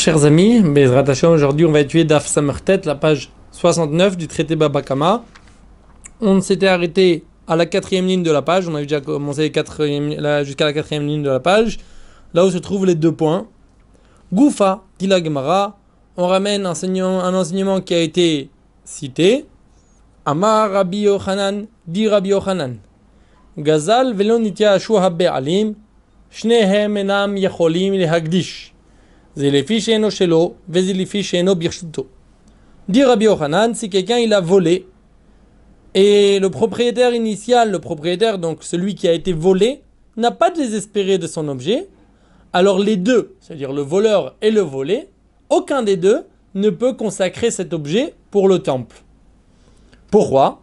chers amis, aujourd'hui on va étudier Daf Samertet, la page 69 du traité Babakama. On s'était arrêté à la quatrième ligne de la page, on avait déjà commencé jusqu'à la quatrième ligne de la page, là où se trouvent les deux points. Goufa, Dila Gemara, on ramène un enseignement, qui a été cité. Amar Rabbi Yochanan, dit Rabbi Yochanan. Gazal velonitia habbe alim, shnehem enam yacholim lehagdish. Dit Rabbi Yochanan, si quelqu'un il a volé, et le propriétaire initial, le propriétaire, donc celui qui a été volé, n'a pas désespéré de son objet, alors les deux, c'est-à-dire le voleur et le volé, aucun des deux ne peut consacrer cet objet pour le temple. Pourquoi?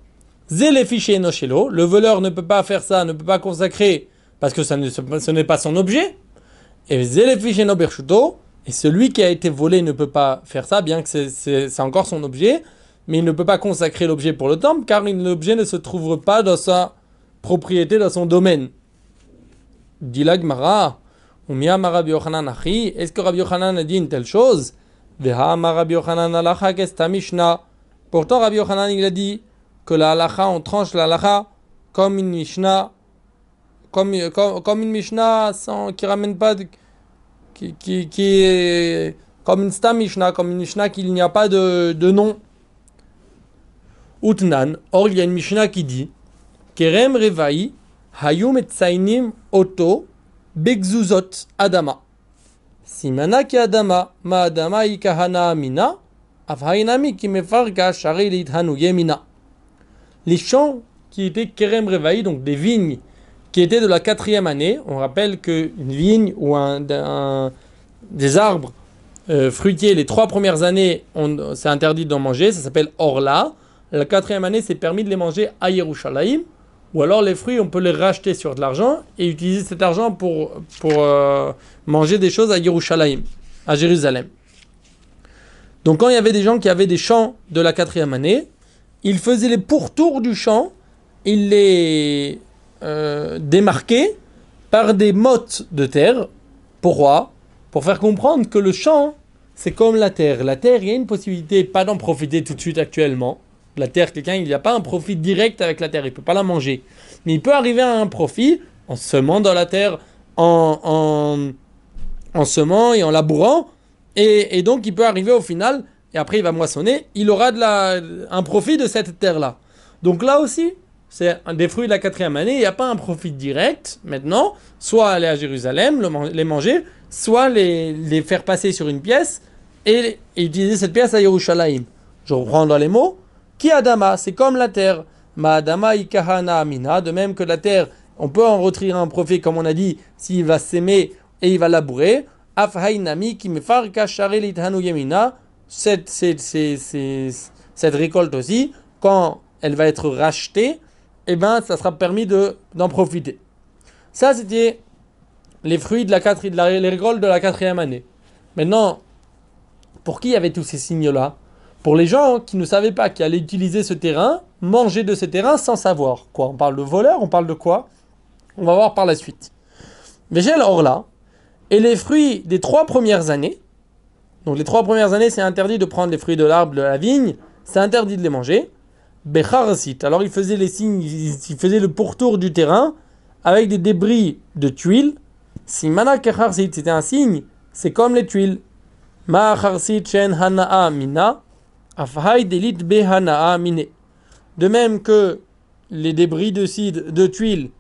Le voleur ne peut pas faire ça, ne peut pas consacrer parce que ça ne, ce n'est pas son objet. Et et celui qui a été volé ne peut pas faire ça, bien que c'est encore son objet, mais il ne peut pas consacrer l'objet pour le temple, car l'objet ne se trouve pas dans sa propriété, dans son domaine. Dilag Mara, est-ce que Rabbi Yochanan a dit une telle chose? Pourtant, Rabbi Yochanan, il a dit que la halacha, on tranche la halacha comme une Mishnah, comme, une Mishnah sans, qui ramène pas, qui, qui, qui, est comme une Stam Mishnah, comme une Mishnah qu'il n'y a pas de, de nom. Utnan, or il y a une Mishnah qui dit Kerem Revai, Hayum et Sainim Oto, Begzuzot Adama. Simana ki Adama, Ma Adama ikahana amina, Afhainami ki mefarga shari yemina les champs qui étaient Kerem Revaï, donc des vignes qui étaient de la quatrième année. On rappelle qu'une vigne ou un, des arbres euh, fruitiers, les trois premières années, c'est interdit d'en manger, ça s'appelle Orla. La quatrième année, c'est permis de les manger à Yerushalayim. Ou alors les fruits, on peut les racheter sur de l'argent et utiliser cet argent pour, pour euh, manger des choses à Yerushalayim, à Jérusalem. Donc quand il y avait des gens qui avaient des champs de la quatrième année, il faisait les pourtours du champ, il les euh, démarquait par des mottes de terre. Pourquoi? Pour faire comprendre que le champ, c'est comme la terre. La terre, il y a une possibilité, pas d'en profiter tout de suite actuellement. La terre, quelqu'un, il n'y a pas un profit direct avec la terre, il ne peut pas la manger. Mais il peut arriver à un profit en semant dans la terre, en, en, en semant et en labourant. Et, et donc, il peut arriver au final et après il va moissonner, il aura de la, un profit de cette terre-là. Donc là aussi, c'est des fruits de la quatrième année, il n'y a pas un profit direct maintenant, soit aller à Jérusalem, les manger, soit les, les, faire passer sur une pièce et, utiliser cette pièce à Yerushalayim. Je reprends dans les mots. Ki Adama, c'est comme la terre. Ma Adama ikahana amina, de même que la terre, on peut en retirer un profit, comme on a dit, s'il va s'aimer et il va labourer. Afhainami ki mefarka yemina, cette, cette, cette, récolte aussi, quand elle va être rachetée, eh ben, ça sera permis d'en profiter. Ça, c'était les fruits de la, de la les récoltes de la quatrième année. Maintenant, pour qui y avait tous ces signes-là? Pour les gens qui ne savaient pas, qui allaient utiliser ce terrain, manger de ce terrain sans savoir. Quoi On parle de voleurs, on parle de quoi? On va voir par la suite. Végel Orla, et les fruits des trois premières années, donc les trois premières années, c'est interdit de prendre les fruits de l'arbre de la vigne, c'est interdit de les manger. Becharsit, alors il faisait les signes, il faisait le pourtour du terrain avec des débris de tuiles. Si mana c'était un signe, c'est comme les tuiles. Ma chen hanaa mina, afhai delit be hanaa. De même que les débris de, cide, de tuiles,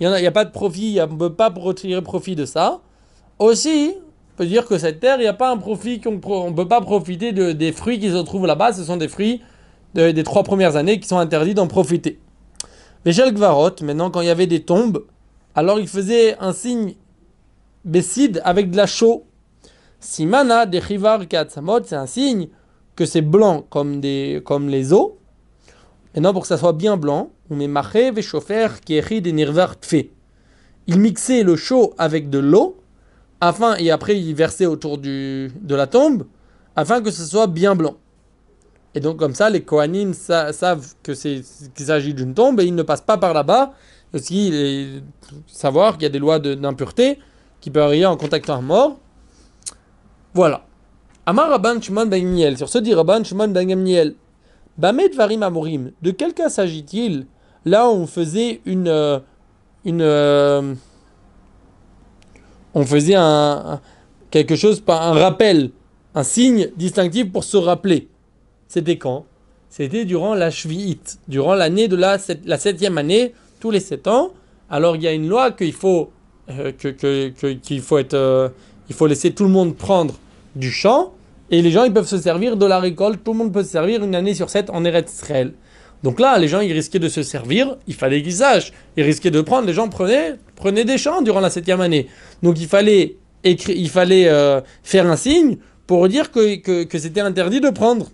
il n'y a, pas de profit, on ne peut pas retirer profit de ça. Aussi, peut dire que cette terre, il n'y a pas un profit, qu'on ne peut pas profiter de, des fruits qui se trouvent là-bas. Ce sont des fruits des trois premières années qui sont interdits d'en profiter. Végel Gvarot, maintenant quand il y avait des tombes, alors il faisait un signe Bessid avec de la chaux. Simana de Chivar Katsamot, c'est un signe que c'est blanc comme, des, comme les os. Maintenant pour que ça soit bien blanc, on met Maché Veshofer qui est des Nirvar Tfe. Il mixait le chaud avec de l'eau afin, et après il versait autour du, de la tombe, afin que ce soit bien blanc. Et donc comme ça, les Kohanim savent que c'est qu'il s'agit d'une tombe et ils ne passent pas par là-bas. Aussi, savoir qu'il y a des lois d'impureté qui peuvent arriver en contactant un mort. Voilà. Amar Rabban Shimon ben Gamliel, sur ce dit Rabban Shimon ben Gamliel, Bamet Varim Amorim, de quel cas s'agit-il? Là, on faisait une. euh, euh, on faisait un, quelque chose, un rappel, un signe distinctif pour se rappeler. C'était quand? C'était durant la Shvi'it, durant l'année de la, sept- la septième année, tous les sept ans. Alors il y a une loi qu'il faut, euh, que, que- faut euh, faut laisser tout le monde prendre du champ et les gens ils peuvent se servir de la récolte. Tout le monde peut se servir une année sur sept en Eretz Israël. Donc là, les gens ils risquaient de se servir, il fallait qu'ils sachent. Ils risquaient de prendre, les gens prenaient, prenaient des champs durant la septième année. Donc il fallait, il fallait euh, faire un signe pour dire que c'était interdit de prendre.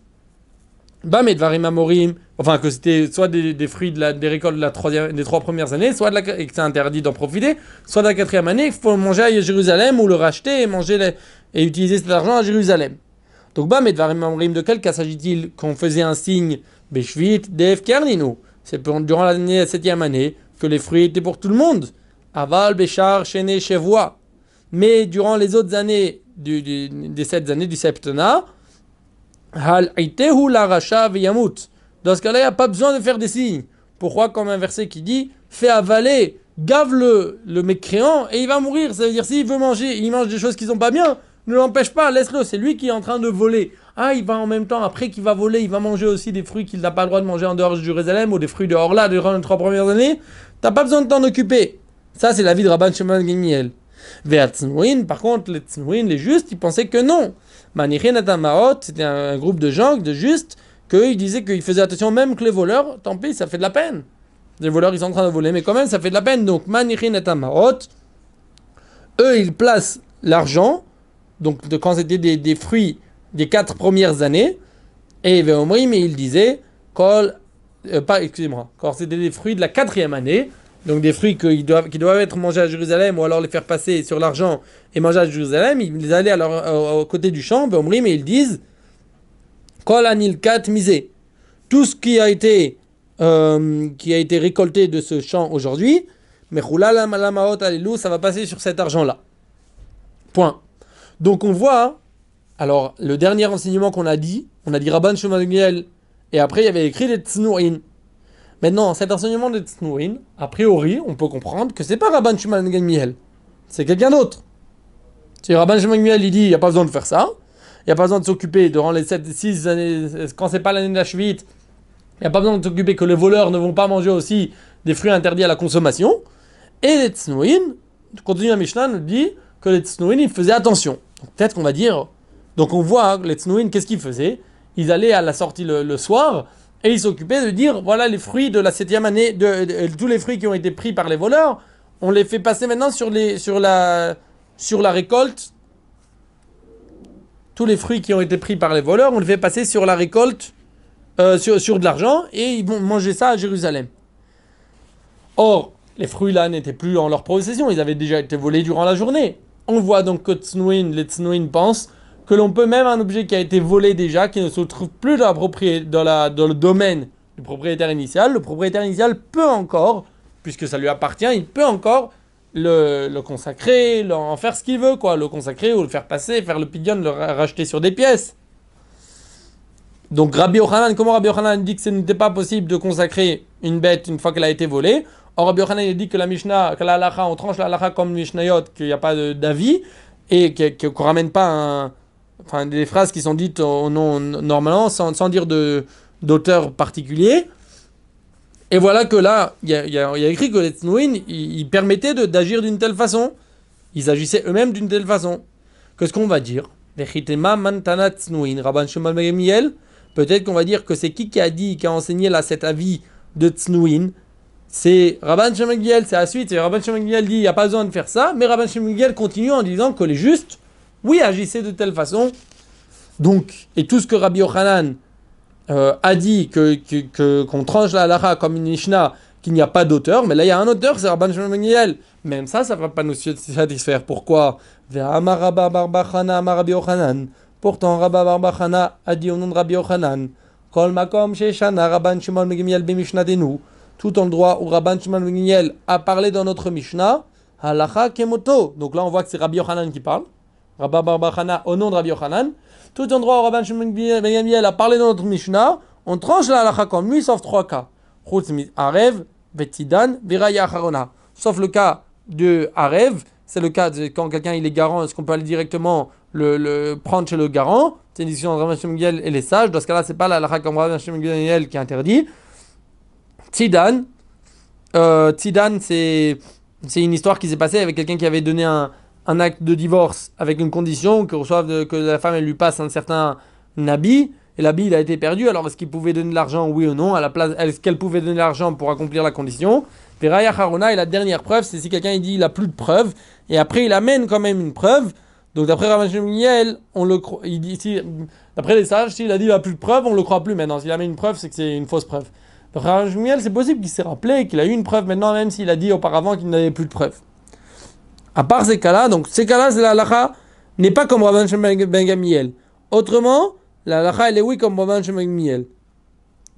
Bam et Dvarim Amorim, enfin que c'était soit des, fruits de la, des récoltes de la troisième, des trois premières années, soit et que c'est interdit d'en profiter, soit de la quatrième année, il faut manger à Jérusalem ou le racheter et manger et utiliser cet argent à Jérusalem. Donc Bam et Dvarim Amorim, de quel cas s'agit-il qu'on faisait un signe Beshvit Dev Kerninu? C'est durant l'année la septième année que les fruits étaient pour tout le monde. Aval, Béchar, Chéné, Chevois. Mais durant les autres années du- du- des sept années du septennat, Hal la. Dans ce cas-là, il n'y a pas besoin de faire des signes. Pourquoi Comme un verset qui dit Fais avaler, gave le, le mécréant et il va mourir. Ça veut dire s'il veut manger, il mange des choses qui sont pas bien, ne l'empêche pas, laisse-le. C'est lui qui est en train de voler. Ah, il va en même temps, après qu'il va voler, il va manger aussi des fruits qu'il n'a pas le droit de manger en dehors de Jérusalem ou des fruits de Horla durant les trois premières années. T'as pas besoin de t'en occuper. Ça, c'est la vie de Rabban Shimon Gimiel. Ve'atznuin, par contre, les tznuin, les justes, ils pensaient que non. C'était un, groupe de gens, de justes, qu'ils disaient qu'ils faisaient attention même que les voleurs, tant pis, ça fait de la peine. Les voleurs, ils sont en train de voler, mais quand même, ça fait de la peine. Donc, Manichin Atamaot, eux, ils placent l'argent, donc de quand c'était des, fruits des quatre premières années, et mais ils disaient, euh, pas, excusez-moi, quand c'était des fruits de la quatrième année, donc des fruits qui doivent, être mangés à Jérusalem ou alors les faire passer sur l'argent et manger à Jérusalem, ils allaient à au, côté du champ, Veomri, mais ils disent, Kol anil kat misé, tout ce qui a été euh, qui a été récolté de ce champ aujourd'hui, mais ça va passer sur cet argent-là. Point. Donc on voit, alors le dernier enseignement qu'on a dit, on a dit Rabban Gamliel, et après il y avait écrit les Tznuin. Maintenant, cet enseignement des Tznuin, a priori, on peut comprendre que c'est pas Rabban Shimon Gamliel, c'est quelqu'un d'autre. Si Rabban Shimon Gamliel il dit, il n'y a pas besoin de faire ça, il n'y a pas besoin de s'occuper durant les 7, 6 années, quand c'est pas l'année de la Shvit, il n'y a pas besoin de s'occuper que les voleurs ne vont pas manger aussi des fruits interdits à la consommation. Et les Tznuin, continue la Mishnah, nous dit que les Tznuin, ils faisaient attention. Peut-être qu'on va dire. Donc on voit hein, les Tznuin, qu'est-ce qu'ils faisaient? Ils allaient à la sortie le soir et ils s'occupaient de dire voilà les fruits de la septième année, de, de- tous les fruits qui ont été pris par les voleurs, on les fait passer maintenant sur, les, sur, la, sur la récolte. Tous les fruits qui ont été pris par les voleurs, on les fait passer sur la récolte, euh, sur, sur de l'argent, et ils vont manger ça à Jérusalem. Or, les fruits là n'étaient plus en leur possession, ils avaient déjà été volés durant la journée. On voit donc que les Tznuin pensent que l'on peut même un objet qui a été volé déjà, qui ne se trouve plus dans, le domaine du propriétaire initial, le propriétaire initial peut encore, puisque ça lui appartient, il peut encore le, consacrer, en faire ce qu'il veut, quoi, le consacrer ou le faire passer, faire le pigeon, le ra- racheter sur des pièces. Donc Rabbi Yochanan, comment Rabbi Yochanan dit que ce n'était pas possible de consacrer une bête une fois qu'elle a été volée? Or Rabbi Yochanan il dit que la Mishnah, que la halacha, on tranche la halacha comme Mishnayot, qu'il n'y a pas d'avis et qu'on ramène pas un, enfin des phrases qui sont dites au nom normalement sans, dire de d'auteur particulier. Et voilà que là, il y a, écrit que les Tznuin, ils, permettaient d'agir d'une telle façon. Ils agissaient eux-mêmes d'une telle façon. Qu'est-ce qu'on va dire ben. Peut-être qu'on va dire que c'est qui qui a dit, qui a enseigné là cet avis de Tznuin C'est Rabban Shimon ben c'est la suite. Rabban Shimon ben dit il n'y a pas besoin de faire ça. Mais Rabban Gamliel continue en disant que les justes, oui, agissaient de telle façon. Donc, et tout ce que Rabbi Yochanan euh, a dit que, que- qu'on tranche la halakha comme une Mishnah, qu'il n'y a pas d'auteur, mais là il y a un auteur, c'est Rabban Shimon ben. Même ça, ça ne va pas nous satisfaire. Pourquoi? Pourtant, Rabba bar Bachana a dit au nom de Rabbi Yochanan Kol makom sheshana Rabban Shimon ben b'mishnatenu. Tout en droit où Rabban Shimon ben a parlé dans notre Mishnah, halakha kemoto. Donc là, on voit que c'est Rabbi Yochanan qui parle. Rabba bar Bachana au nom de Rabbi Yochanan. tout endroit où Rabban Shimon Ben Gamliel a parlé dans notre Mishnah, on tranche la halakha comme lui, sauf trois cas. Arev, Vetidan, Viraya Acharona. Sauf le cas de Arev, c'est le cas quand quelqu'un il est garant, est-ce qu'on peut aller directement le, prendre chez le garant? C'est une discussion entre Rabban Shimon et les sages. Dans ce cas-là, c'est pas la halakha comme Rabban Shimon Ben qui est interdit. Tidan, euh, Tidan, c'est une histoire qui s'est passée avec quelqu'un qui avait donné un, un, acte de divorce avec une condition que, reçoive que la femme lui passe un certain habit. Et l'habit il a été perdu, alors est-ce qu'il pouvait donner de l'argent, oui ou non à la place, Est-ce qu'elle pouvait donner de l'argent pour accomplir la condition? Veraya Haruna, et la dernière preuve, c'est si quelqu'un dit il a plus de preuves, et après il amène quand même une preuve. Donc d'après Rav on le il dit, si, d'après les sages, s'il a dit il a plus de preuves, on le croit plus maintenant. S'il amène une preuve, c'est que c'est une fausse preuve. Miel, c'est possible qu'il s'est rappelé qu'il a eu une preuve maintenant, même s'il a dit auparavant qu'il n'avait plus de preuve. À part ces cas-là, donc ces cas-là, la halakha n'est pas comme Rabban Ben Gamiel. Autrement, la halakha, elle est oui comme Rabban Ben Gamiel.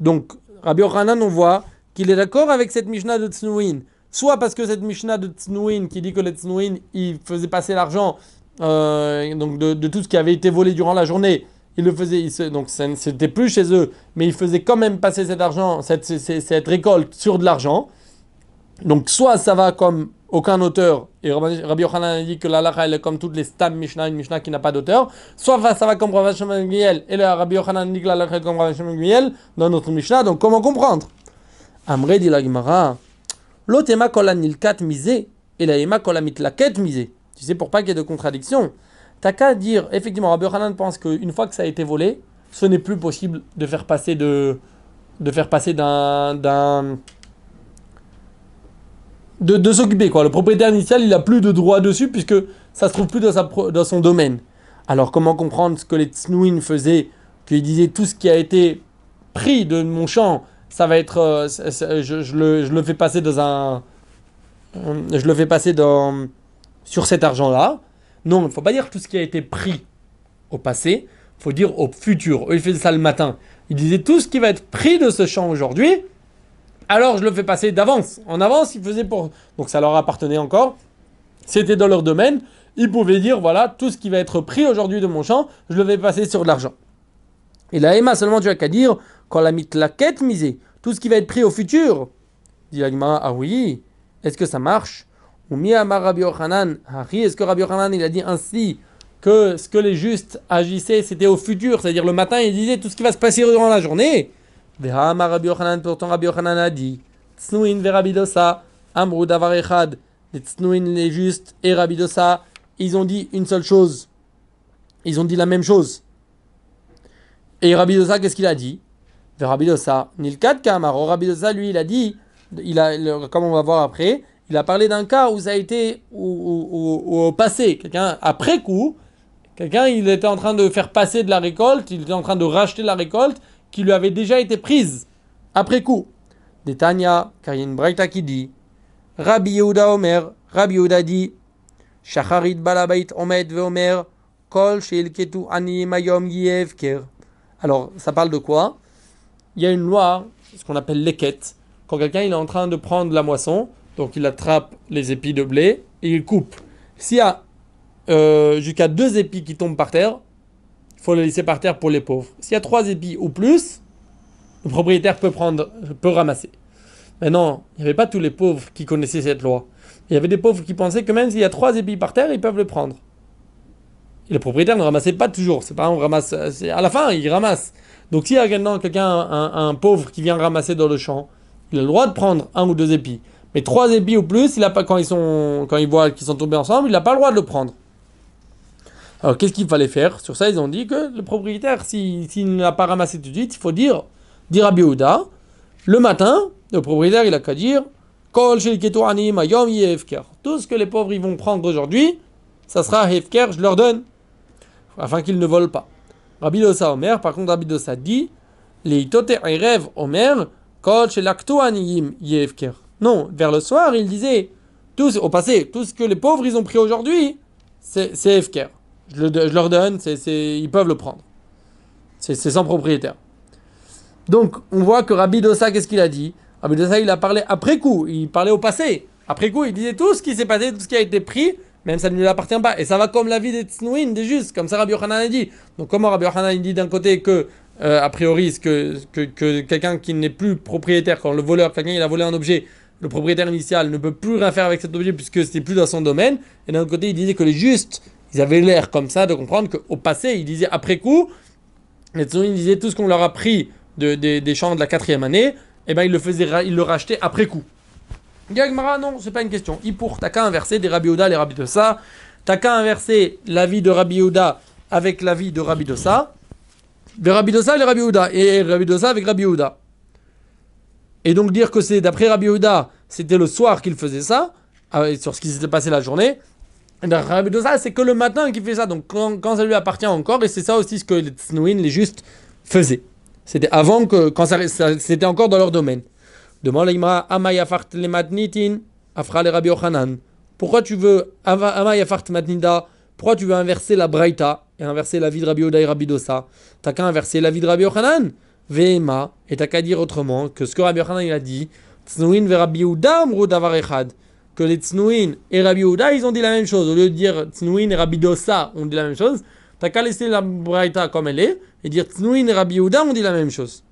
Donc, Rabbi Yochanan, on voit qu'il est d'accord avec cette Mishnah de Tznuin. Soit parce que cette Mishnah de Tznuin, qui dit que les Tznuin, il faisait passer l'argent euh, donc de, tout ce qui avait été volé durant la journée, il le faisait, donc c'était plus chez eux, mais il faisait quand même passer cet argent, cette, cette, récolte sur de l'argent. Donc soit ça va comme aucun auteur, et Rabbi Yochanan a dit que la lacha elle est comme toutes les stam Mishnah, une Mishnah qui n'a pas d'auteur, soit ça va comme Rabbi Shimon et le Rabbi Yochanan dit que la lacha est comme Rabbi Shimon dans notre Mishnah, donc comment comprendre? Amre dit la Gemara, l'otema kolanilkat misé, et la ema kolamit misé. Tu sais pour pas qu'il y ait de contradiction. T'as qu'à dire, effectivement, Rabbi Hanan pense qu'une fois que ça a été volé, ce n'est plus possible de faire passer de, de faire passer d'un, d'un de, s'occuper quoi. Le propriétaire initial, il a plus de droit dessus puisque ça se trouve plus dans, sa, dans son domaine. Alors comment comprendre ce que les Tsnouin faisaient, qu'ils disaient tout ce qui a été pris de mon champ, ça va être, euh, je, le, je, le, fais passer dans un, euh, je le fais passer dans sur cet argent là. Non, il ne faut pas dire tout ce qui a été pris au passé, il faut dire au futur. Eux, ils faisaient ça le matin. Ils disaient tout ce qui va être pris de ce champ aujourd'hui, alors je le fais passer d'avance. En avance, ils faisaient pour. Donc ça leur appartenait encore. C'était dans leur domaine. Ils pouvaient dire voilà, tout ce qui va être pris aujourd'hui de mon champ, je le fais passer sur de l'argent. Et la Emma, seulement tu as qu'à dire quand la quête misée, tout ce qui va être pris au futur. Dit ah oui, est-ce que ça marche? Ou Rabbi Yochanan, est-ce que Rabbi Yochanan il a dit ainsi que ce que les justes agissaient c'était au futur, c'est-à-dire le matin il disait tout ce qui va se passer durant la journée Rabbi Yochanan, pourtant Rabbi Yochanan a dit Tsnuin verabidosa, amrou davar echad, les Tsnuin les justes et Rabidosa, ils ont dit une seule chose. Ils ont dit la même chose. Et Rabidosa, qu'est-ce qu'il a dit? Verabidosa, nilkat kamar, Rabidosa lui il a dit, il a, comme on va voir après, il a parlé d'un cas où ça a été au, passé, quelqu'un après coup, quelqu'un il était en train de faire passer de la récolte, il était en train de racheter la récolte qui lui avait déjà été prise après coup. Détania, car il y a une braïta qui dit Rabbi Yehuda Omer, Rabbi Yehuda dit Shacharit balabait omed ve Omer, kol sheilketu ani mayom yevker. Alors, ça parle de quoi? Il y a une loi, ce qu'on appelle l'équette. Quand quelqu'un est en train de prendre la moisson, donc il attrape les épis de blé et il coupe. S'il y a euh, jusqu'à deux épis qui tombent par terre, faut les laisser par terre pour les pauvres. S'il y a trois épis ou plus, le propriétaire peut, prendre, peut ramasser. Maintenant, il n'y avait pas tous les pauvres qui connaissaient cette loi. Il y avait des pauvres qui pensaient que même s'il y a trois épis par terre, ils peuvent le prendre. Et le propriétaire ne ramassait pas toujours. C'est pas on ramasse. À la fin, il ramasse. Donc s'il y a quelqu'un, un, un pauvre qui vient ramasser dans le champ, il a le droit de prendre un ou deux épis. Mais trois épis ou plus, il a pas, quand, ils sont, quand ils voient qu'ils sont tombés ensemble, il n'a pas le droit de le prendre. Alors qu'est-ce qu'il fallait faire? Sur ça, ils ont dit que le propriétaire, s'il si, n'a pas ramassé tout de suite, il faut dire, dire à Biouda, le matin, le propriétaire, il a qu'à dire, Tout ce que les pauvres ils vont prendre aujourd'hui, ça sera Hefker, je leur donne, afin qu'ils ne volent pas. Rabbi Dosa Omer, par contre, Rabbi Dosa dit, les rêve Omer, Kol. Non, vers le soir, il disait, au passé, tout ce que les pauvres ils ont pris aujourd'hui, c'est FKR. Je, je, leur donne, ils peuvent le prendre. C'est sans propriétaire. Donc, on voit que Rabbi Dossa, qu'est-ce qu'il a dit? Rabbi Dossa, il a parlé après coup, il parlait au passé. Après coup, il disait tout ce qui s'est passé, tout ce qui a été pris, même ça ne lui appartient pas. Et ça va comme la vie des Tsnouin, des justes, comme ça Rabbi Yochanan a dit. Donc comment Rabbi Yochanan dit d'un côté que, euh, a priori, que, que, que quelqu'un qui n'est plus propriétaire, quand le voleur, quelqu'un il a volé un objet, le propriétaire initial ne peut plus rien faire avec cet objet puisque c'est plus dans son domaine. Et d'un autre côté, il disait que les justes, ils avaient l'air comme ça de comprendre qu'au passé, il disait après coup, les Tsnouin disaient tout ce qu'on leur a pris de, des- des champs de la quatrième année, et ben ils le faisaient, ils le rachetaient après coup. Gagmara, non, c'est pas une question. Il pour, t'as qu'à inverser des Rabbi Yehuda, les Rabbi de ça. T'as qu'à inverser l'avis de Rabbi Yehuda avec l'avis de Rabbi de ça. De Rabbi de ça, les Rabbi Yehuda. Et Rabbi de avec Rabbi Yehuda. Et donc dire que c'est d'après Rabbi Yehuda, c'était le soir qu'il faisait ça, euh, sur ce qui s'était passé la journée. C'est que le matin qu'il fait ça. Donc quand, ça lui appartient encore, et c'est ça aussi ce que les Tsnouin, les justes, faisaient. C'était avant que, quand c'était encore dans leur domaine. Demande l'Imra, Amayafart le matnitin, Afra le Rabbi Yochanan. Pourquoi tu veux, Amayafart matnida, pourquoi tu veux inverser la Braïta et inverser la vie de Rabbi Oda et Rabbi Dosa T'as qu'à inverser la vie de Rabbi Yochanan. Vema, et t'as qu'à dire autrement que ce que Rabbi Yochanan il a dit, Tsnouin ve Rabbi echad. Que les Tsnouin et Rabbi Yehuda, ils ont dit la même chose. Au lieu de dire Tsnouin et Rabbi Dosa ont dit la même chose, t'as qu'à laisser la Braïta comme elle est et dire Tsnouin et Rabbi Yehuda ont dit la même chose.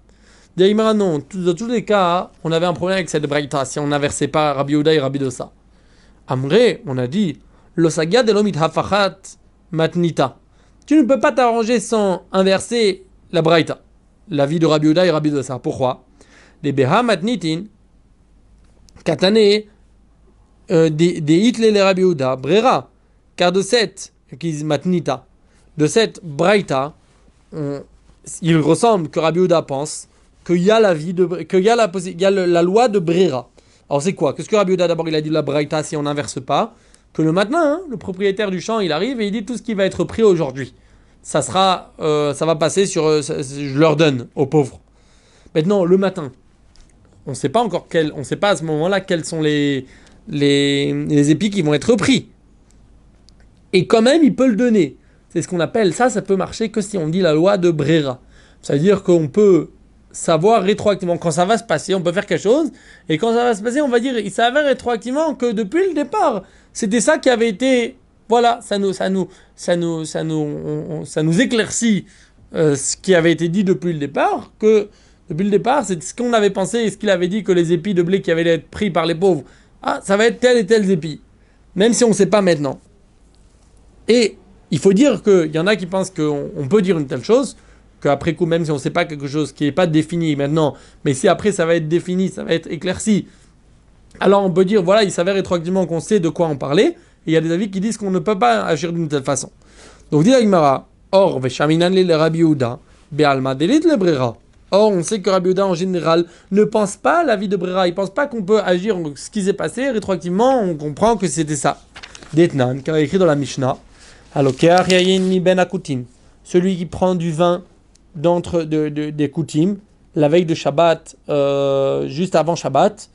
Daïmara, non. Dans tous les cas, on avait un problème avec cette braïta si on n'inversait pas Rabbi Yehuda et Rabbi Dosa. Amré, on a dit, l'osagia de l'omit hafachat matnita. Tu ne peux pas t'arranger sans inverser la braïta, la vie de Rabbi Yehuda et Rabbi Dosa. Pourquoi? Les beha matnitin, katane, euh, des des hitle les Rabbi Yehuda, brera, car de cette, qui matnita, de cette braïta, il ressemble que Rabbi pense qu'il y a la vie de qu'il y a la y a la loi de Brera. Alors c'est quoi? Qu'est-ce que Rabbi d'abord il a dit la Braïta si on n'inverse pas? Que le matin hein, le propriétaire du champ il arrive et il dit tout ce qui va être pris aujourd'hui. Ça sera euh, ça va passer sur euh, je leur donne aux pauvres. Maintenant le matin on ne sait pas encore quel on sait pas à ce moment-là quels sont les les, épis qui vont être pris. Et quand même il peut le donner. C'est ce qu'on appelle ça ça peut marcher que si on dit la loi de Brera. Ça veut dire qu'on peut savoir rétroactivement quand ça va se passer, on peut faire quelque chose, et quand ça va se passer, on va dire, il s'avère rétroactivement que depuis le départ, c'était ça qui avait été, voilà, ça nous, ça nous, ça nous, ça nous, ça nous éclaircit euh, ce qui avait été dit depuis le départ, que depuis le départ, c'est ce qu'on avait pensé et ce qu'il avait dit que les épis de blé qui avaient être pris par les pauvres, ah, ça va être tel et tel épis, même si on ne sait pas maintenant. Et il faut dire qu'il y en a qui pensent qu'on on peut dire une telle chose, qu'après coup, même si on ne sait pas quelque chose qui n'est pas défini maintenant, mais si après ça va être défini, ça va être éclairci, alors on peut dire, voilà, il s'avère rétroactivement qu'on sait de quoi on parlait, et il y a des avis qui disent qu'on ne peut pas agir d'une telle façon. Donc dit la Gemara, Or, veshaminan le Rabbi Yehuda, be'alma delit le brera. Or, on sait que Rabbi en général, ne pense pas à la vie de Brera. Il pense pas qu'on peut agir ce qui s'est passé. Rétroactivement, on comprend que c'était ça. Detnan, qui a écrit dans la Mishnah, mi ben. Celui qui prend du vin d'entre de, de- des coutumes la veille de Shabbat, euh, juste avant Shabbat,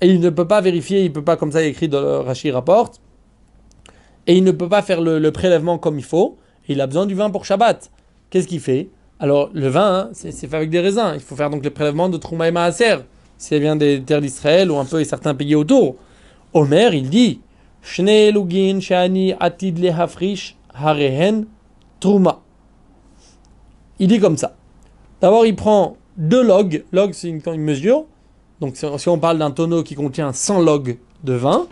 et il ne peut pas vérifier, il peut pas comme ça écrit dans le Rashi rapporte, et il ne peut pas faire le, le prélèvement comme il faut, il a besoin du vin pour Shabbat. Qu'est-ce qu'il fait? Alors le vin, hein, c'est fait avec des raisins, il faut faire donc le prélèvement de Trouma et Maaser, si elle vient des terres d'Israël ou un peu certains pays autour. Omer, il dit, Shne shani atid Trouma. Il dit comme ça. D'abord, il prend deux logs. Log, c'est une, mesure. Donc, si on parle d'un tonneau qui contient 100 logs de vin,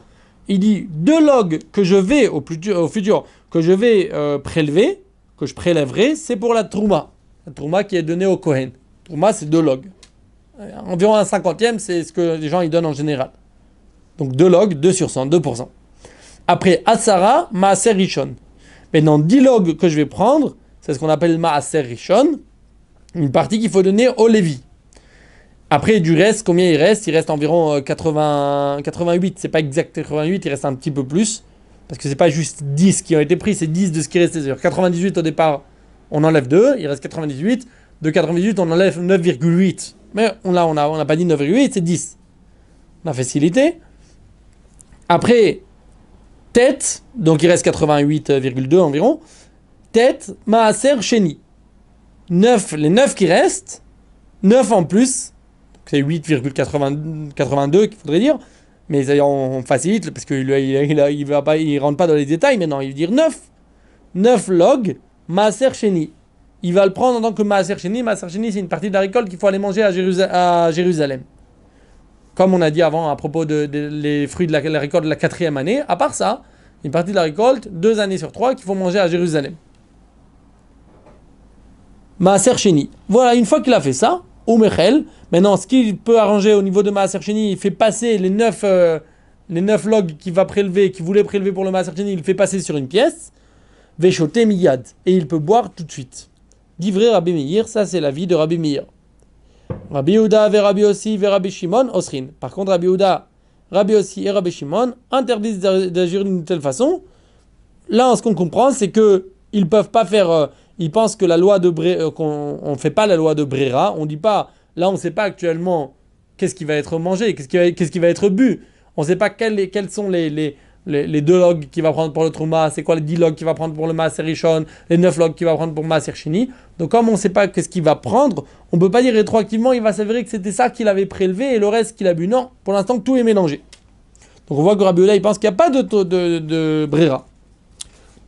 il dit deux logs que je vais, au, plus- au futur, que je vais euh, prélever, que je prélèverai, c'est pour la trouma. La trouma qui est donnée au Kohen. Trouma, c'est deux logs. Euh, Environ un cinquantième, c'est ce que les gens donnent en général. Donc deux logs, 2 sur 100, 2%. Après, Asara, Maaser Rishon. Maintenant, 10 logs que je vais prendre, c'est ce qu'on appelle Maaser Rishon, une partie qu'il faut donner au Lévi. Après, du reste, combien il reste? Il reste environ euh, 80, 88, c'est pas exact 88, il reste un petit peu plus, parce que c'est pas juste 10 qui ont été pris, c'est 10 de ce qui restait. C'est-à-dire 98 au départ, on enlève 2, il reste 98. De 98, on enlève 9,8. Mais on n'a on on pas dit 9,8, c'est 10. On a facilité. Après, tête, donc il reste 88,2 environ. Tête, Maaser, Chéni. 9, les 9 qui restent, 9 en plus, c'est 8,82 qu'il faudrait dire, Mais on, facilite parce qu'il il, il, il rentre pas dans les détails maintenant. Il veut dire 9. 9 logs, Maaser Sheni. Il va le prendre en tant que Maaser Sheni. Maaser Sheni, c'est une partie de la récolte qu'il faut aller manger à, Jérusalem. Comme on a dit avant à propos des fruits de la, récolte de la quatrième année. À part ça, une partie de la récolte, deux années sur trois, qu'il faut manger à Jérusalem. Maaser Sheni. Voilà, une fois qu'il a fait ça, ou Mechel, maintenant ce qu'il peut arranger au niveau de Maaser Sheni, il fait passer les neuf, euh, les neuf logs qu'il va prélever, qu'il voulait prélever pour le Maaser Sheni, il fait passer sur une pièce, Veshote Miyad, et il peut boire tout de suite. Divré Rabbi Meir, ça c'est la vie de Rabbi Meir. Rabbi Yehuda Rabbi Ossi et Rabbi Shimon, Osrin. Par contre, Rabbi Yehuda, Rabbi Ossi et Rabbi Shimon interdisent d'agir d'une telle façon. Là, ce qu'on comprend, c'est que ils peuvent pas faire. Euh, ils pensent que la loi de Bré, euh, qu'on on fait pas la loi de Brera. On dit pas. Là, on ne sait pas actuellement qu'est-ce qui va être mangé, qu'est-ce qui qui va être bu. On ne sait pas quels, quels sont les, les, les, deux logs qu'il va prendre pour le Trouma, c'est quoi les 10 logs qu'il va prendre pour le Maaser Rishon, les 9 logs qu'il va prendre pour Maaser Shini. Donc comme on ne sait pas qu'est-ce qu'il va prendre, on ne peut pas dire rétroactivement, il va s'avérer que c'était ça qu'il avait prélevé et le reste qu'il a bu. Non, pour l'instant tout est mélangé. Donc on voit que Rabbi il pense qu'il n'y a pas de, de, de, Brera.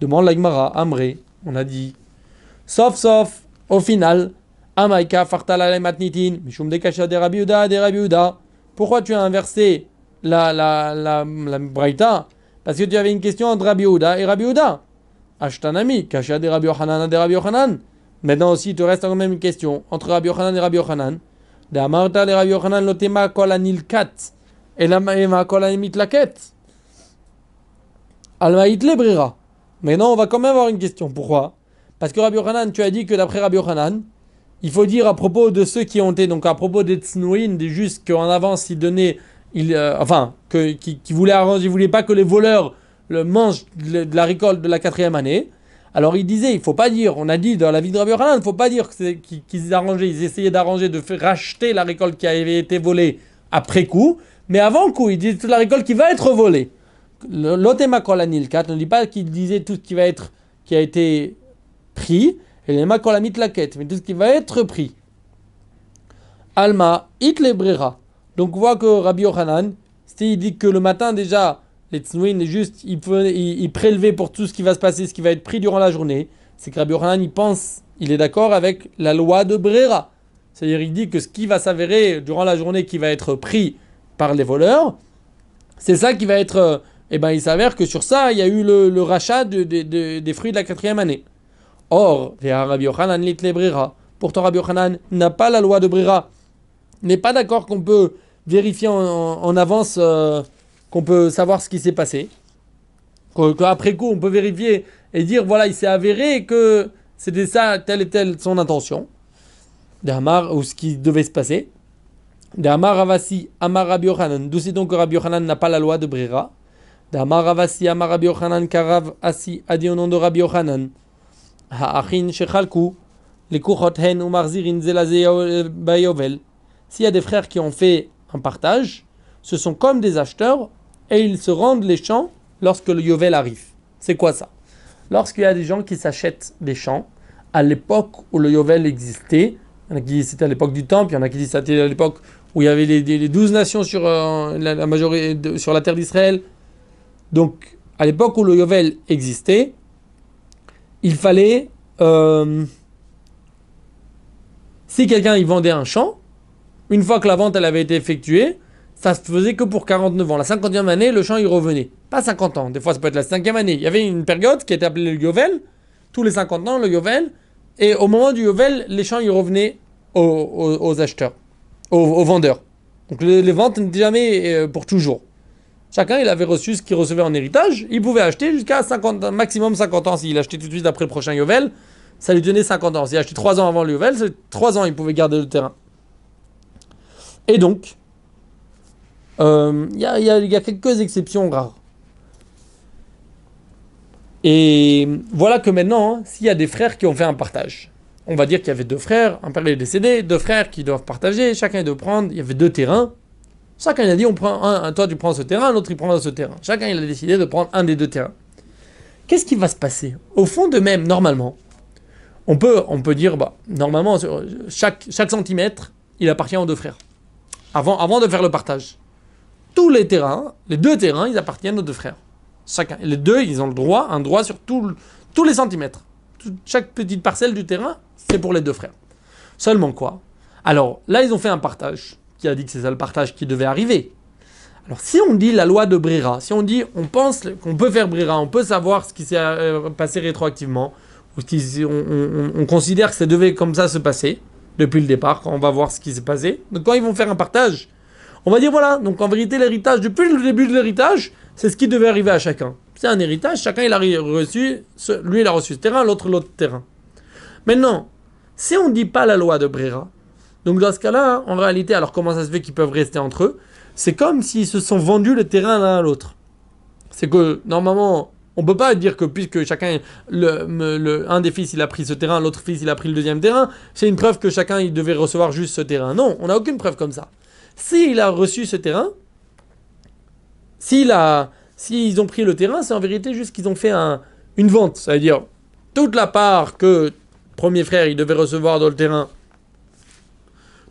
Demande l'Agmara, Amré, on a dit, sauf sauf, au final, Amaika fartala matnitin, mishum de de Rabbi de Pourquoi tu as inversé la, la, la, la Braïta parce que tu avais une question entre Rabbi Ouda et Rabbi Ouda. Ashtanami, Kasha de Rabbi Yochanan de Rabbi Yochanan. Maintenant aussi, il te reste quand même une question entre Rabbi Yochanan et Rabbi Yochanan. De Amarta de Rabbi Yochanan, lotema kol anil kat. Et la maïma kol animit la quête. Almaït lebrira. Maintenant, on va quand même avoir une question. Pourquoi? Parce que Rabbi Yochanan, tu as dit que d'après Rabbi Yochanan, il faut dire à propos de ceux qui ont été, donc à propos des tsnouin, des justes qu'en avance ils donnaient il, euh, enfin, que, qui, voulait arranger, voulait pas que les voleurs le mangent de la récolte de la quatrième année. Alors il disait, il faut pas dire, on a dit dans la vie de Rabbi Yochanan, il faut pas dire qu'ils arrangeaient, ils essayaient d'arranger, de racheter la récolte qui avait été volée après coup, mais avant coup, il disait toute la récolte qui va être volée. L'otema kolanil 4 ne dit pas qu'il disait tout ce qui va être, qui a été pris, et les makolamit laket, mais tout ce qui va être pris. Alma, it lebrera. Donc on voit que Rabbi Yochanan, il dit que le matin déjà, les Tznuin, juste, il, il, prélevait pour tout ce qui va se passer, ce qui va être pris durant la journée. C'est que Rabbi Yochanan, il pense, il est d'accord avec la loi de Brera. C'est-à-dire, il dit que ce qui va s'avérer durant la journée qui va être pris par les voleurs, c'est ça qui va être. Euh, eh ben, il s'avère que sur ça, il y a eu le, rachat des fruits de la quatrième année. Or, Rabbi Yochanan Brera. Pourtant, Rabbi Yochanan n'a pas la loi de Brera. N'est pas d'accord qu'on peut vérifier en, avance euh, qu'on peut savoir ce qui s'est passé. Qu'après coup, on peut vérifier et dire voilà, il s'est avéré que c'était ça, telle et telle son intention. D'Amar, ou ce qui devait se passer. D'Amar Ravasi, Amar Rabbi Yochanan. D'où c'est donc que Rabbi Yochanan n'a pas la loi de Brera. D'Amar Ravasi, Amar Rabbi Yochanan, Karav Asi, a dit au nom de Rabbi Yochanan. Ha'achin Shechalku, les Kuchot Hen ou Marzirin Zelazé Bayovel. S'il y a des frères qui ont fait partage, ce sont comme des acheteurs et ils se rendent les champs lorsque le Yovel arrive. C'est quoi ça? Lorsqu'il y a des gens qui s'achètent des champs, à l'époque où le Yovel existait, il y en a qui disent c'était à l'époque du Temple, il y en a qui disent c'était à l'époque où il y avait les, douze nations sur, euh, la, majorité sur la terre d'Israël. Donc, à l'époque où le Yovel existait, il fallait. Euh, si quelqu'un y vendait un champ, une fois que la vente elle avait été effectuée, ça se faisait que pour 49 ans. La 50e année, le champ il revenait. Pas 50 ans, des fois ça peut être la 5e année. Il y avait une période qui était appelée le Yovel, tous les 50 ans, le Yovel, et au moment du Yovel, les champs ils revenaient aux, acheteurs, aux, vendeurs. Donc les, ventes n'étaient jamais euh, pour toujours. Chacun il avait reçu ce qu'il recevait en héritage, il pouvait acheter jusqu'à 50 maximum 50 ans. S'il achetait tout de suite après le prochain Yovel, ça lui tenait 50 ans. S'il achetait 3 ans avant le Yovel, c'est 3 ans il pouvait garder le terrain. Et donc, euh, il y, a, quelques exceptions rares. Et voilà que maintenant, hein, s'il y a des frères qui ont fait un partage, on va dire qu'il y avait deux frères, un père est décédé, deux frères qui doivent partager, chacun doit prendre, il y avait deux terrains. Chacun a dit, on prend un, toi tu prends ce terrain, l'autre il prend ce terrain. Chacun a décidé de prendre un des deux terrains. Qu'est-ce qui va se passer? Au fond de même, normalement, on peut, on peut dire, bah, normalement, chaque centimètre, il appartient aux deux frères avant, de faire le partage. tous les terrains, les deux terrains, ils appartiennent aux deux frères. Chacun. Les deux, ils ont le droit, un droit sur tous les centimètres. chaque petite parcelle du terrain, c'est pour les deux frères. Seulement quoi? Alors là, ils ont fait un partage, qui a dit que c'est ça le partage qui devait arriver? Alors si on dit la loi de Brera, si on dit on pense qu'on peut faire Brera, on peut savoir ce qui s'est euh, passé rétroactivement, ou on, on, considère que ça devait comme ça se passer depuis le départ, quand on va voir ce qui s'est passé. Donc quand ils vont faire un partage, on va dire voilà, donc en vérité l'héritage, depuis le début de l'héritage, c'est ce qui devait arriver à chacun. C'est un héritage, chacun il a reçu, lui il a reçu ce terrain, l'autre l'autre terrain. Maintenant, si on ne dit pas la loi de Brera, donc dans ce cas-là, en réalité, alors comment ça se fait qu'ils peuvent rester entre eux? C'est comme s'ils se sont vendus le terrain l'un à l'autre. C'est que normalement, on ne peut pas dire que puisque chacun, un des fils il a pris ce terrain, l'autre fils il a pris le deuxième terrain, c'est une preuve que chacun il devait recevoir juste ce terrain. Non, on n'a aucune preuve comme ça. S'il a reçu ce terrain, s'il a, s'ils ont pris le terrain, c'est en vérité juste qu'ils ont fait un, une vente. Ça veut dire toute la part que premier frère il devait recevoir dans le terrain,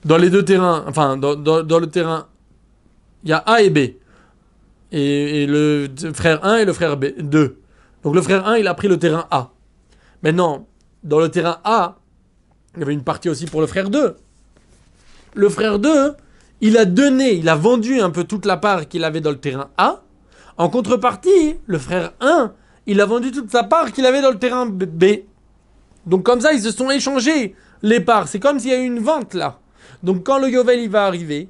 dans les deux terrains, enfin dans le terrain, il y a A et B et, le frère 1 et le frère B, 2. Donc le frère 1, il a pris le terrain A. Maintenant, dans le terrain A, il y avait une partie aussi pour le frère 2. Le frère 2, il a donné, il a vendu un peu toute la part qu'il avait dans le terrain A. En contrepartie, le frère 1, il a vendu toute sa part qu'il avait dans le terrain B. Donc comme ça, ils se sont échangés les parts. C'est comme s'il y a eu une vente là. Donc quand le Yovel il va arriver,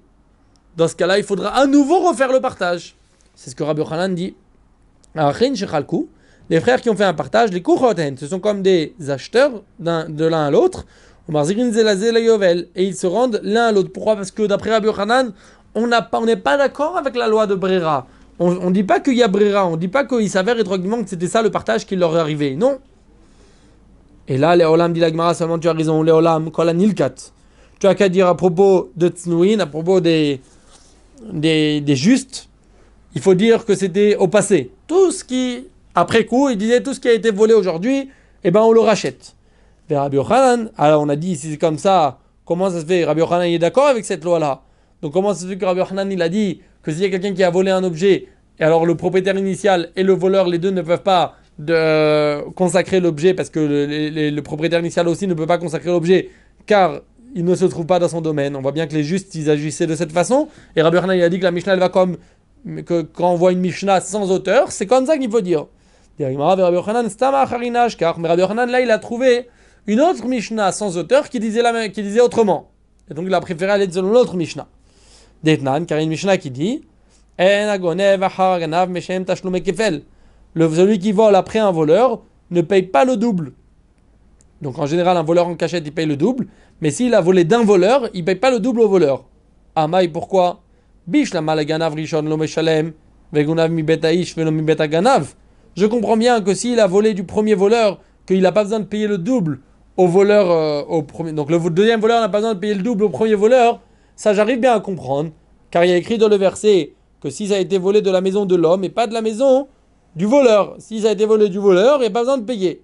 dans ce cas-là, il faudra à nouveau refaire le partage. C'est ce que Rabbi Yochanan dit. Les frères qui ont fait un partage, les Kuchoten, ce sont comme des acheteurs de l'un à l'autre. Et ils se rendent l'un à l'autre. Pourquoi? Parce que d'après Rabbi Yochanan, on n'est pas d'accord avec la loi de Brera. On ne dit pas qu'il y a Brera, on ne dit pas qu'il s'avère étroitement que c'était ça le partage qui leur est arrivé. Non. Et là, les Olam dit la seulement tu as raison, les Olam, Nilkat. Tu as qu'à dire à propos de Tsnouin, à propos des, des justes, il faut dire que c'était au passé. Tout ce qui, après coup, il disait tout ce qui a été volé aujourd'hui, eh ben on le rachète. Vers Rabbi Yochanan, alors on a dit si c'est comme ça, comment ça se fait? Rabbi Yochanan est d'accord avec cette loi-là. Donc comment ça se fait que Rabbi Yochanan il a dit que s'il y a quelqu'un qui a volé un objet, et alors le propriétaire initial et le voleur, les deux ne peuvent pas de, consacrer l'objet parce que le, propriétaire initial aussi ne peut pas consacrer l'objet car il ne se trouve pas dans son domaine. On voit bien que les justes ils agissaient de cette façon. Et Rabbi Yochanan il a dit que la Mishnah elle va comme que quand on voit une Mishnah sans auteur, c'est comme ça qu'il faut dire. Mais Rabbi Yochanan, là, il a trouvé une autre Mishnah sans auteur qui disait, la, qui disait autrement. Et donc, il a préféré aller selon l'autre Mishnah. Detnan, car une Mishnah qui dit Celui qui vole après un voleur ne paye pas le double. Donc, en général, un voleur en cachette, il paye le double. Mais s'il a volé d'un voleur, il ne paye pas le double au voleur. Amaï, pourquoi? Je comprends bien que s'il a volé du premier voleur, qu'il n'a pas besoin de payer le double au voleur euh, au premier. Donc le deuxième voleur n'a pas besoin de payer le double au premier voleur. Ça, j'arrive bien à comprendre. Car il y a écrit dans le verset que si ça a été volé de la maison de l'homme et pas de la maison du voleur. Si ça a été volé du voleur, il n'y a pas besoin de payer.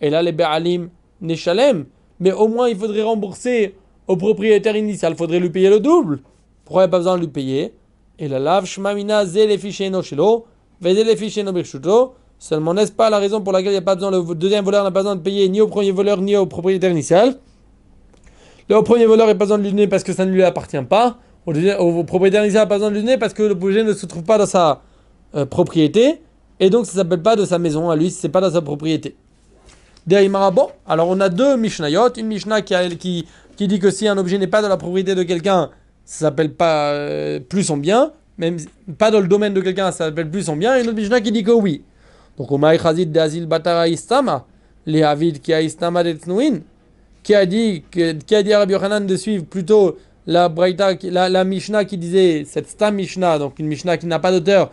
Et là, les Be'alim, Neshalem. Mais au moins, il faudrait rembourser au propriétaire initial. Il faudrait lui payer le double. Pourquoi il n'y a pas besoin de lui payer? Et la lave shmamina no shilo, no birshuto. Seulement, n'est-ce pas la raison pour laquelle il n'y a pas besoin, le deuxième voleur n'a pas besoin de payer ni au premier voleur ni au propriétaire initial? Le premier voleur n'a pas besoin de lui donner parce que ça ne lui appartient pas. Au, propriétaire initial n'a pas besoin de lui donner parce que le projet ne se trouve pas dans sa euh, propriété. Et donc, ça ne s'appelle pas de sa maison à lui, c'est pas dans sa propriété. Alors on a deux Mishnayot. Une Mishnah qui, qui, qui dit que si un objet n'est pas dans la propriété de quelqu'un, ça s'appelle pas euh, plus son bien, même pas dans le domaine de quelqu'un, ça s'appelle plus son bien, et une autre Mishnah qui dit que oui. Donc, au Chazid de Batara Istama, les Havid qui a Istama qui a dit, qui a dit à Rabbi de suivre plutôt la, la, la Mishnah qui disait, cette Stam Mishnah, donc une Mishnah qui n'a pas d'auteur,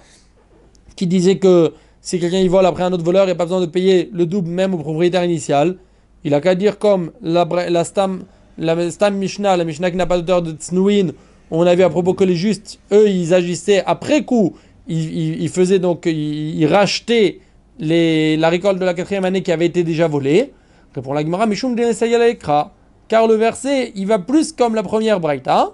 qui disait que si quelqu'un y vole après un autre voleur, il n'y a pas besoin de payer le double même au propriétaire initial. Il a qu'à dire comme la, la Stam la Stam Mishnah, la Mishnah qui n'a pas d'auteur de Tsnouin, on a vu à propos que les justes, eux, ils agissaient après coup, ils, faisaient donc, ils, rachetaient la récolte de la quatrième année qui avait été déjà volée. Répond la Gemara, Mishum Car le verset, il va plus comme la première Braïta.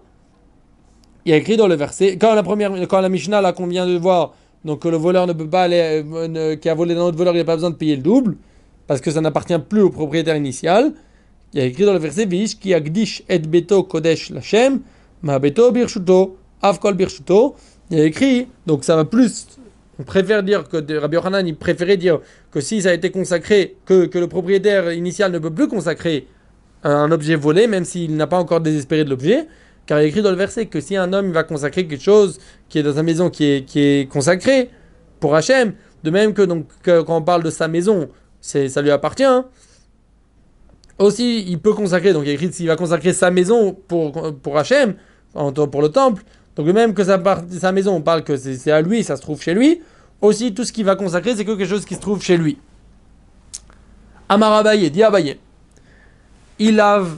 il y a écrit dans le verset, quand la première, quand la Mishnah là qu'on vient de voir, donc que le voleur ne peut pas aller, euh, qui a volé d'un autre voleur, il n'a pas besoin de payer le double, parce que ça n'appartient plus au propriétaire initial. Il y a écrit dans le verset, Vish ki agdish et beto kodesh lachem, ma beto birshuto, avkol birshuto. Il y a écrit, donc ça va plus, on préfère dire que Rabbi Yochanan, il préférait dire que si ça a été consacré, que, que le propriétaire initial ne peut plus consacrer un objet volé, même s'il n'a pas encore désespéré de l'objet. Car il est écrit dans le verset que si un homme va consacrer quelque chose qui est dans sa maison qui est, qui est consacré pour Hachem, de même que donc quand on parle de sa maison, ça lui appartient. Aussi, il peut consacrer, donc il écrit s'il va consacrer sa maison pour, pour Hachem, pour le temple, donc même que sa, sa maison, on parle que c'est à lui, ça se trouve chez lui, aussi tout ce qu'il va consacrer, c'est que quelque chose qui se trouve chez lui. Amar Abaye, dit Abaye. Il lave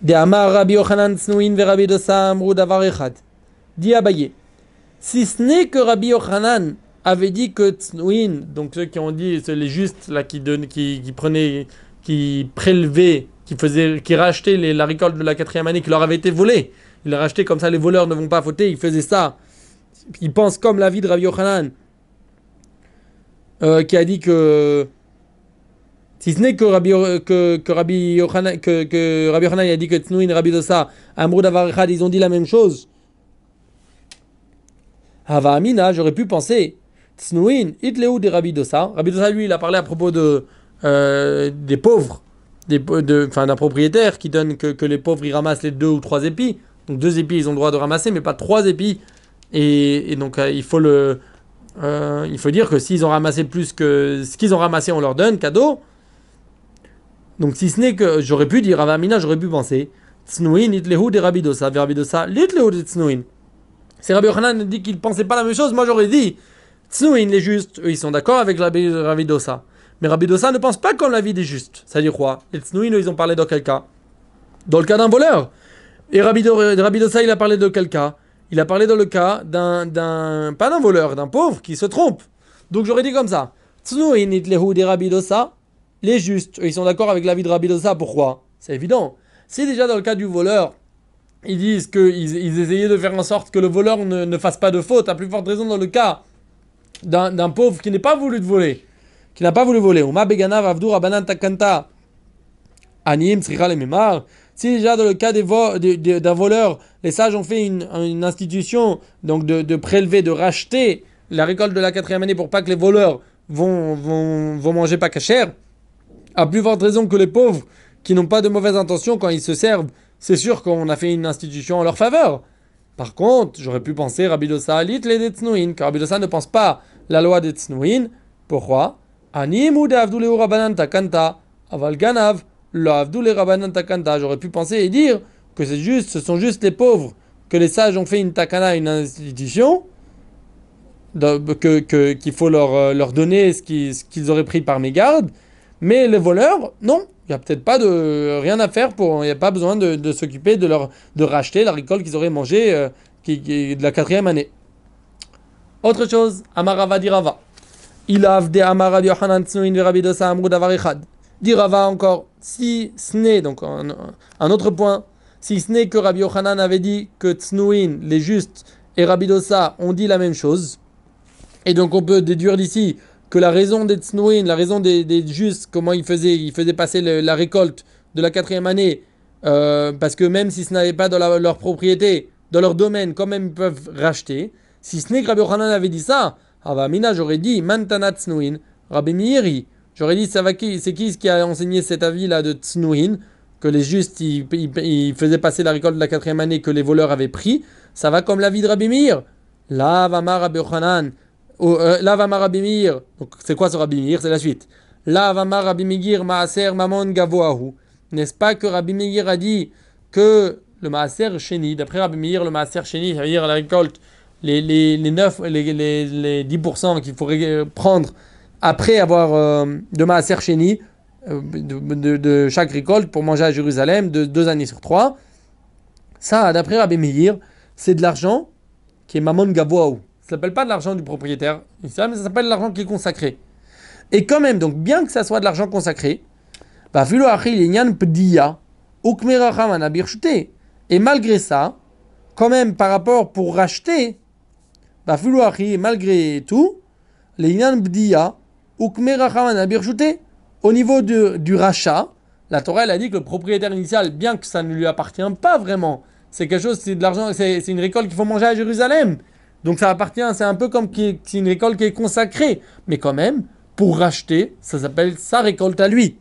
de Amar Rabbi Yochanan ve Rabbi Amrou Davar Echad. Dit Abaye. Si ce n'est que Rabbi Yochanan avait dit que Tsnouin, donc ceux qui ont dit, c'est les justes là qui prenaient, qui prélevaient, qui, faisaient, qui rachetaient les, la récolte de la quatrième année qui leur avait été volée, ils la rachetaient comme ça, les voleurs ne vont pas fauter, ils faisaient ça. Ils pensent comme la vie de Rabbi Yochanan, euh, qui a dit que si ce n'est que Rabbi, que, que Rabbi Yochanan, a dit que Tznuin et Rabbi Dosa, Amrou Davar ils ont dit la même chose. Hava Amina, j'aurais pu penser, Tznuin, Itleu de Rabbi Dosa. Rabbi Dosa, lui, il a parlé à propos de, euh, des pauvres, des, de, d'un propriétaire qui donne que, que les pauvres ils ramassent les deux ou trois épis. Donc deux épis, ils ont le droit de ramasser, mais pas trois épis. Et, et donc euh, il faut le, euh, il faut dire que s'ils ont ramassé plus que ce qu'ils ont ramassé, on leur donne cadeau. Donc si ce n'est que j'aurais pu dire Avamina, j'aurais pu penser Tsnouin itlehu de Rabidosa, Rabidosa litlehu de Tsnouin. C'est Rabbi Yochanan dit qu'il pensait pas la même chose, moi j'aurais dit Tsnouin les justes, eux ils sont d'accord avec Rabidosa. Mais Rabidosa ne pense pas comme la vie des justes. Ça dire quoi? Les Tsnouin, ils ont parlé dans quel cas Dans le cas d'un voleur. Et Rabidosa, il a parlé de quel cas Il a parlé dans le cas d'un, pas d'un voleur, d'un pauvre qui se trompe. Donc j'aurais dit comme ça Tsnouin itlehu de Rabidosa les justes, ils sont d'accord avec l'avis de Rabbi Dosa. Pourquoi? C'est évident. Si déjà dans le cas du voleur, ils disent qu'ils ils essayaient de faire en sorte que le voleur ne, ne, fasse pas de faute, à plus forte raison dans le cas d'un pauvre qui n'est pas voulu de voler, qui n'a pas voulu voler. takanta. Anim Si déjà dans le cas d'un voleur, les sages ont fait une, institution donc de, de, prélever, de racheter la récolte de la quatrième année pour pas que les voleurs vont, vont, vont manger pas cachère à plus forte raison que les pauvres qui n'ont pas de mauvaises intentions quand ils se servent, c'est sûr qu'on a fait une institution en leur faveur. Par contre, j'aurais pu penser Rabbi Dosa alit les car Rabbi Dosa ne pense pas la loi des Tznuin. Pourquoi? J'aurais pu penser et dire que c'est juste, ce sont juste les pauvres, que les sages ont fait une takana, une institution, qu'il que, faut leur, euh, leur donner ce qu'ils auraient pris par mégarde, mais les voleurs, non, il n'y a peut-être pas de rien à faire pour, il n'y a pas besoin de, s'occuper de leur de racheter la récolte qu'ils auraient mangée euh, qui, de la quatrième année. Autre chose, Amarava dirava. Il a de Amarav Yohanan encore, si ce n'est, donc un, autre point, si ce n'est que Rabbi Yohanan avait dit que Tsnuin, les justes, et Rabbi Dosa ont dit la même chose, et donc on peut déduire d'ici que la raison des Tznouin, la raison des, justes, comment ils faisaient, ils faisaient passer la récolte de la quatrième année, euh, parce que même si ce n'avait pas dans leur propriété, dans leur domaine, quand même ils peuvent racheter. Si ce n'est que Rabbi Yochanan avait dit ça, Mina, j'aurais dit Mantana Tznouin, Rabbi Meiri, j'aurais dit c'est qui qui a enseigné cet avis-là de Tznouin, que les justes ils, ils, faisaient passer la récolte de la quatrième année que les voleurs avaient pris, ça va comme l'avis de Rabbi Meir. Là, va Rabbi Yochanan. Euh, là va Marabimir. Donc c'est quoi ce Rabimir C'est la suite. Là va Marabimir Maaser Mamon Gavoahu. N'est-ce pas que Rabbi Meir a dit que le Maaser Sheni, d'après Rabbi Meir, le Maaser Sheni, ça veut dire la récolte, les, les, les, 9, les, les, les 10% qu'il faut prendre après avoir euh, de Maaser euh, de, de, de, chaque récolte pour manger à Jérusalem, de deux années sur trois. Ça, d'après Rabbi Meir, c'est de l'argent qui est Mamon Gavoahu. Ça s'appelle pas de l'argent du propriétaire, mais ça s'appelle l'argent qui est consacré. Et quand même, donc bien que ça soit de l'argent consacré, bah, et malgré ça, quand même par rapport pour racheter, malgré tout, les Bdia, au niveau de, du rachat, la Torah elle a dit que le propriétaire initial, bien que ça ne lui appartient pas vraiment, c'est quelque chose, c'est de l'argent, c'est une récolte qu'il faut manger à Jérusalem. Donc ça appartient, c'est un peu comme c'est une récolte qui est consacrée. Mais quand même, pour racheter, ça s'appelle sa récolte à lui.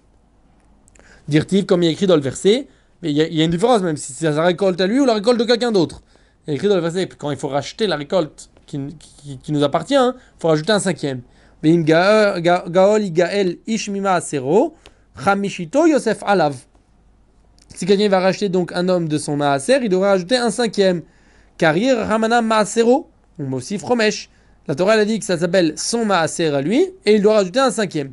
Dire-t-il, comme il est écrit dans le verset, mais il y, a une différence même si c'est sa récolte à lui ou la récolte de quelqu'un d'autre. Il est écrit dans le verset, quand il faut racheter la récolte qui, nous appartient, il hein, faut rajouter un cinquième. Si quelqu'un va racheter donc un homme de son Maaser, il devra rajouter un cinquième. Carrière Ramana Maasero, ou aussi Fromesh. La Torah a dit que ça s'appelle son Maaser à lui, et il doit rajouter un cinquième.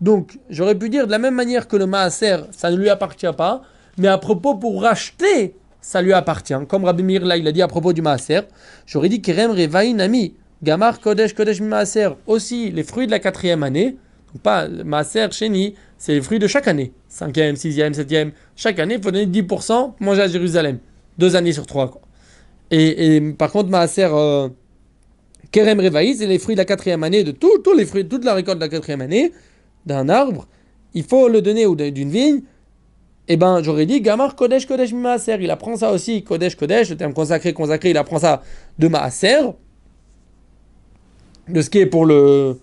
Donc, j'aurais pu dire de la même manière que le Maaser, ça ne lui appartient pas, mais à propos pour racheter, ça lui appartient. Comme Rabbi Mir là, il a dit à propos du Maaser, j'aurais dit Kerem Revaï Nami, Gamar Kodesh Kodesh Maaser, aussi les fruits de la quatrième année, pas Maaser Sheni, c'est les fruits de chaque année, cinquième, sixième, septième, chaque année, il faut donner 10% pour manger à Jérusalem, deux années sur trois. Et, par contre, Maaser euh, Kerem Revaï, c'est les fruits de la quatrième année, de tous les fruits, toute la récolte de la quatrième année d'un arbre, il faut le donner ou d'une vigne eh ben j'aurais dit Gamar Kodesh Kodesh Maaser. Il apprend ça aussi, Kodesh Kodesh, le terme consacré, consacré, il apprend ça de Maaser, de ce qui est pour le.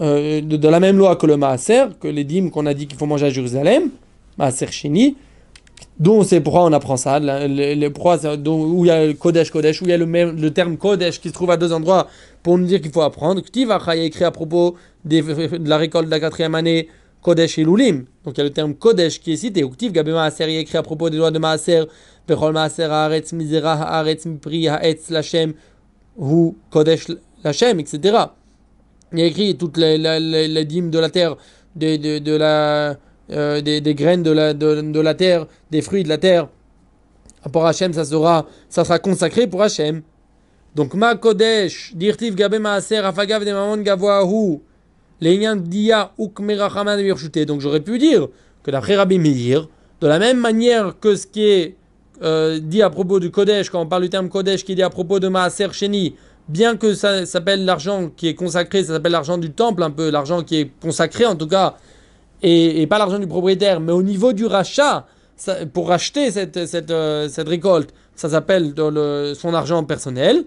Euh, de, la même loi que le Maaser, que les dîmes qu'on a dit qu'il faut manger à Jérusalem, Maaser Shini, dont c'est pourquoi on apprend ça, le, le, où il y a le Kodesh Kodesh, où il y a le, même, le terme Kodesh qui se trouve à deux endroits pour nous dire qu'il faut apprendre. Ktiv a écrit à propos de la récolte de la quatrième année Kodesh et Lulim. Donc il y a le terme Kodesh qui est cité. Uktiv Gabé Maaser est écrit à propos des lois de Maaser. Bechol Maaser Haaretz Mizera Haaretz Mipri Haetz Lachem ou Kodesh Lachem, etc. Il y a écrit toutes les, les, les, dîmes de la terre, de, de, de la, euh, des, des, graines de la, de, de, la terre, des fruits de la terre. Pour Hachem, ça sera, ça sera consacré pour Hachem. Donc Ma Kodesh, Dirtiv Gabé Maaser Afagav de Mamon Gavoahu. Donc j'aurais pu dire que d'après Rabbi Meir, de la même manière que ce qui est euh, dit à propos du Kodesh, quand on parle du terme Kodesh qui est dit à propos de Maaser Sheni, bien que ça s'appelle l'argent qui est consacré, ça s'appelle l'argent du temple un peu, l'argent qui est consacré en tout cas, et, pas l'argent du propriétaire, mais au niveau du rachat, pour racheter cette, cette, euh, cette récolte, ça s'appelle son argent personnel.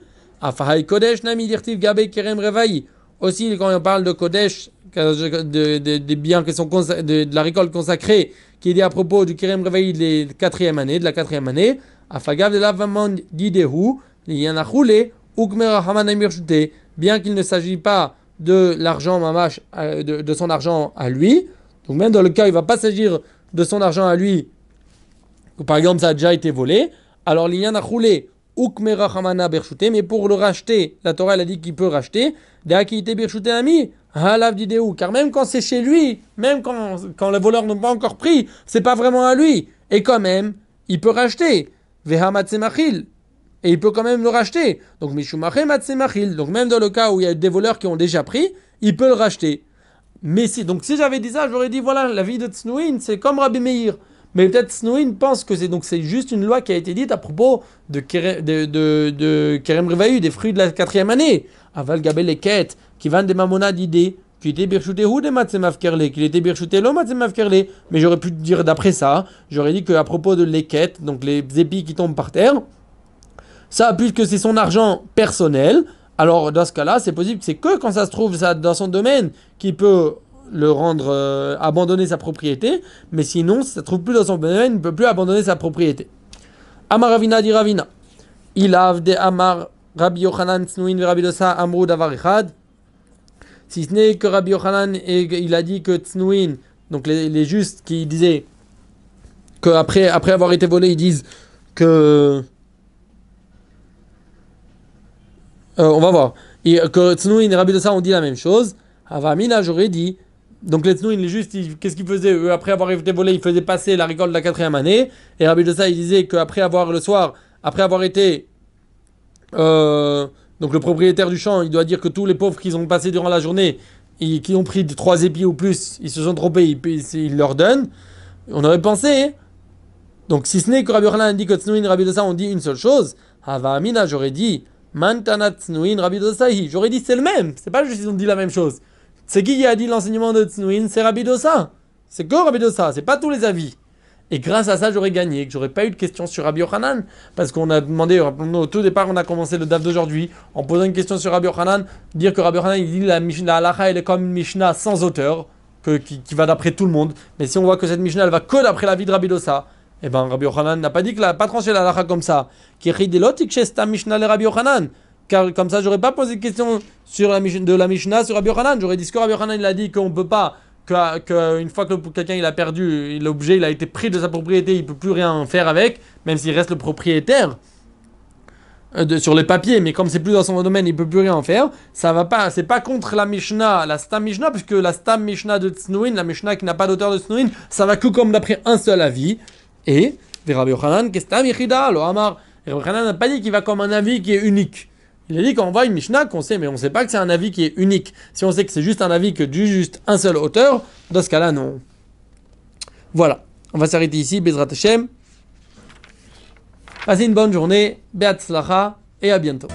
Kodesh Nami Dirtiv Gabe Kerem Revaï. Aussi, quand on parle de Kodesh, des biens qui sont de, la récolte consacrée, qui est dit à propos du Kerem Revaï de la quatrième année, de la quatrième année, Afagav de l'Avaman d'Idehu, bien qu'il ne s'agit pas de l'argent mamash, de, de, son argent à lui, donc même dans le cas il ne va pas s'agir de son argent à lui, par exemple ça a déjà été volé, alors l'Inyan a roulé mais pour le racheter, la Torah elle a dit qu'il peut racheter. Car même quand c'est chez lui, même quand, quand le voleur n'a pas encore pris, c'est pas vraiment à lui. Et quand même, il peut racheter. Et il peut quand même le racheter. Donc, Donc, même dans le cas où il y a des voleurs qui ont déjà pris, il peut le racheter. Mais si, donc si j'avais dit ça, j'aurais dit voilà, la vie de Tsnouin, c'est comme Rabbi Meir. Mais peut-être Snowin pense que c'est donc c'est juste une loi qui a été dite à propos de, Kerem, de, de, de des fruits de la quatrième année. Aval Gabel et Ket, qui vendent des mamonas d'idées, qui étaient birchuté ou des matzemav kerle, qui étaient birchuté lo matzemav kerle. Mais j'aurais pu dire d'après ça, j'aurais dit qu'à propos de l'équette, donc les épis qui tombent par terre, ça, puisque c'est son argent personnel, alors dans ce cas-là, c'est possible que c'est que quand ça se trouve ça, dans son domaine qu'il peut le rendre euh, abandonner sa propriété, mais sinon, si ça ne trouve plus dans son domaine, il ne peut plus abandonner sa propriété. Amaravina dit Ravina. Il a de Amar Rabbi Yochanan Tsnuin Rabbi Dosa Amrou Davarichad. Si ce n'est que Rabbi Yochanan, il a dit que Tsnuin, donc les, justes qui disaient qu'après après avoir été volés, ils disent que. Euh, on va voir. Que Tsnuin et Rabbi Dosa ont dit la même chose. Avamina, j'aurais dit donc les Tznouin, les justes, qu'est-ce qu'ils faisaient Eux, après avoir été volés, ils faisaient passer la récolte de la quatrième année. Et Rabbi ça, il disait qu'après avoir le soir, après avoir été. Euh, donc le propriétaire du champ, il doit dire que tous les pauvres qu'ils ont passé durant la journée, qui ont pris trois épis ou plus, ils se sont trompés, il, leur donne. On aurait pensé. Donc si ce n'est que Rabbi Yochanan dit que Tznouin et Rabbi ça, on dit une seule chose. Hava Amina, j'aurais dit Mantana Tsnuin Rabbi Dosahi. J'aurais dit c'est le même. C'est pas juste qu'ils ont dit la même chose. C'est qui a dit l'enseignement de Tsnuin C'est Rabbi Dosa. C'est que Rabbi Dosa. C'est pas tous les avis. Et grâce à ça, j'aurais gagné, que j'aurais pas eu de question sur Rabbi Yochanan, parce qu'on a demandé, au tout départ, on a commencé le DAF d'aujourd'hui, en posant une question sur Rabbi Yochanan, dire que Rabbi Yochanan, il dit la la elle est comme une Mishnah sans auteur, que, qui, va d'après tout le monde. Mais si on voit que cette Mishnah, elle va que d'après la vie de Rabbi Dosa, eh ben Rabbi Yochanan n'a pas dit que la, pas tranché la lacha comme ça. Qui Mishnah le Rabbi Yochanan. Car comme ça, j'aurais pas posé de question sur la, de la Mishnah sur Rabbi Yochanan. J'aurais dit ce que Rabbi Yochanan il a dit qu'on peut pas qu'une fois que quelqu'un il a perdu l'objet, il a été pris de sa propriété, il peut plus rien faire avec, même s'il reste le propriétaire euh, sur les papiers, mais comme c'est plus dans son domaine, il peut plus rien en faire. Ça va pas, c'est pas contre la Mishnah, la Stam Mishnah, puisque la Stam Mishnah de Tsnuin, la Mishnah qui n'a pas d'auteur de Tsnuin, ça va que comme d'après un seul avis. Et Rabbi Yochanan, Kestam lo. Rabbi Yochanan n'a pas dit qu'il va comme un avis qui est unique. Il a dit qu'on voit une Mishnah qu'on sait, mais on ne sait pas que c'est un avis qui est unique. Si on sait que c'est juste un avis que du juste un seul auteur, dans ce cas-là, non. Voilà. On va s'arrêter ici. Bezrat Hashem. Passez une bonne journée. Beat et à bientôt.